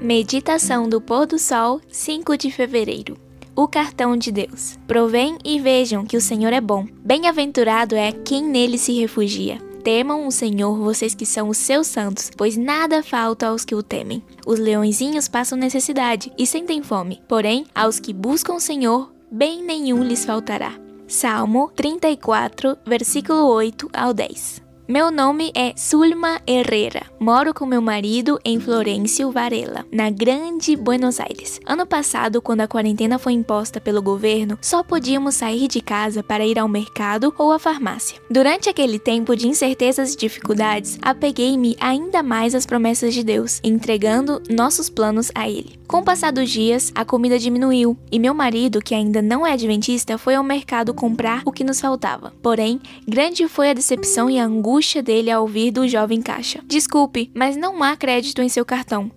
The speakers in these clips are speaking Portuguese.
Meditação do pôr do sol, 5 de fevereiro. O cartão de Deus. Provém e vejam que o Senhor é bom. Bem-aventurado é quem nele se refugia. Temam o Senhor, vocês que são os seus santos, pois nada falta aos que o temem. Os leõezinhos passam necessidade e sentem fome, porém, aos que buscam o Senhor, bem nenhum lhes faltará. Salmo 34, versículo 8 ao 10. Meu nome é Sulma Herrera. Moro com meu marido em Florencio Varela, na Grande Buenos Aires. Ano passado, quando a quarentena foi imposta pelo governo, só podíamos sair de casa para ir ao mercado ou à farmácia. Durante aquele tempo de incertezas e dificuldades, apeguei-me ainda mais às promessas de Deus, entregando nossos planos a Ele. Com o passar dos dias, a comida diminuiu e meu marido, que ainda não é adventista, foi ao mercado comprar o que nos faltava. Porém, grande foi a decepção e a angústia dele ao ouvir do jovem caixa: Desculpe, mas não há crédito em seu cartão.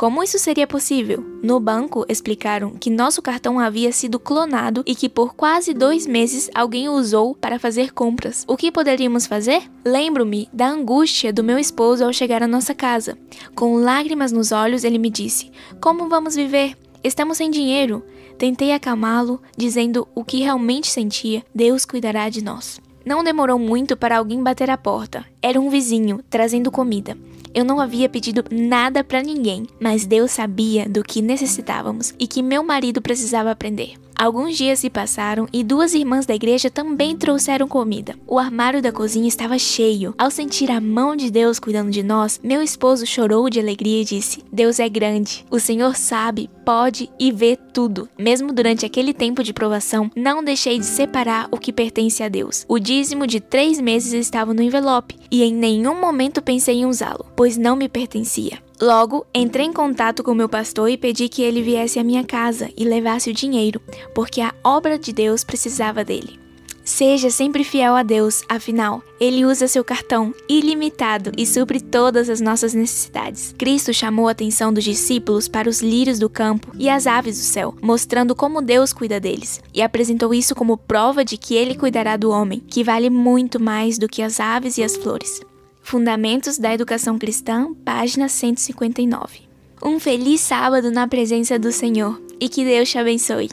Como isso seria possível? No banco, explicaram que nosso cartão havia sido clonado e que por quase dois meses alguém o usou para fazer compras. O que poderíamos fazer? Lembro-me da angústia do meu esposo ao chegar à nossa casa. Com lágrimas nos olhos, ele me disse: Como vamos viver? Estamos sem dinheiro. Tentei acalmá-lo, dizendo o que realmente sentia: Deus cuidará de nós. Não demorou muito para alguém bater a porta. Era um vizinho, trazendo comida. Eu não havia pedido nada para ninguém, mas Deus sabia do que necessitávamos e que meu marido precisava aprender. Alguns dias se passaram e duas irmãs da igreja também trouxeram comida. O armário da cozinha estava cheio. Ao sentir a mão de Deus cuidando de nós, meu esposo chorou de alegria e disse: Deus é grande. O Senhor sabe, pode e vê tudo. Mesmo durante aquele tempo de provação, não deixei de separar o que pertence a Deus. O dízimo de três meses estava no envelope e em nenhum momento pensei em usá-lo, pois não me pertencia. Logo, entrei em contato com meu pastor e pedi que ele viesse à minha casa e levasse o dinheiro, porque a obra de Deus precisava dele. Seja sempre fiel a Deus, afinal, Ele usa seu cartão ilimitado e supre todas as nossas necessidades. Cristo chamou a atenção dos discípulos para os lírios do campo e as aves do céu, mostrando como Deus cuida deles, e apresentou isso como prova de que Ele cuidará do homem, que vale muito mais do que as aves e as flores. Fundamentos da Educação Cristã, página 159. Um feliz sábado na presença do Senhor e que Deus te abençoe.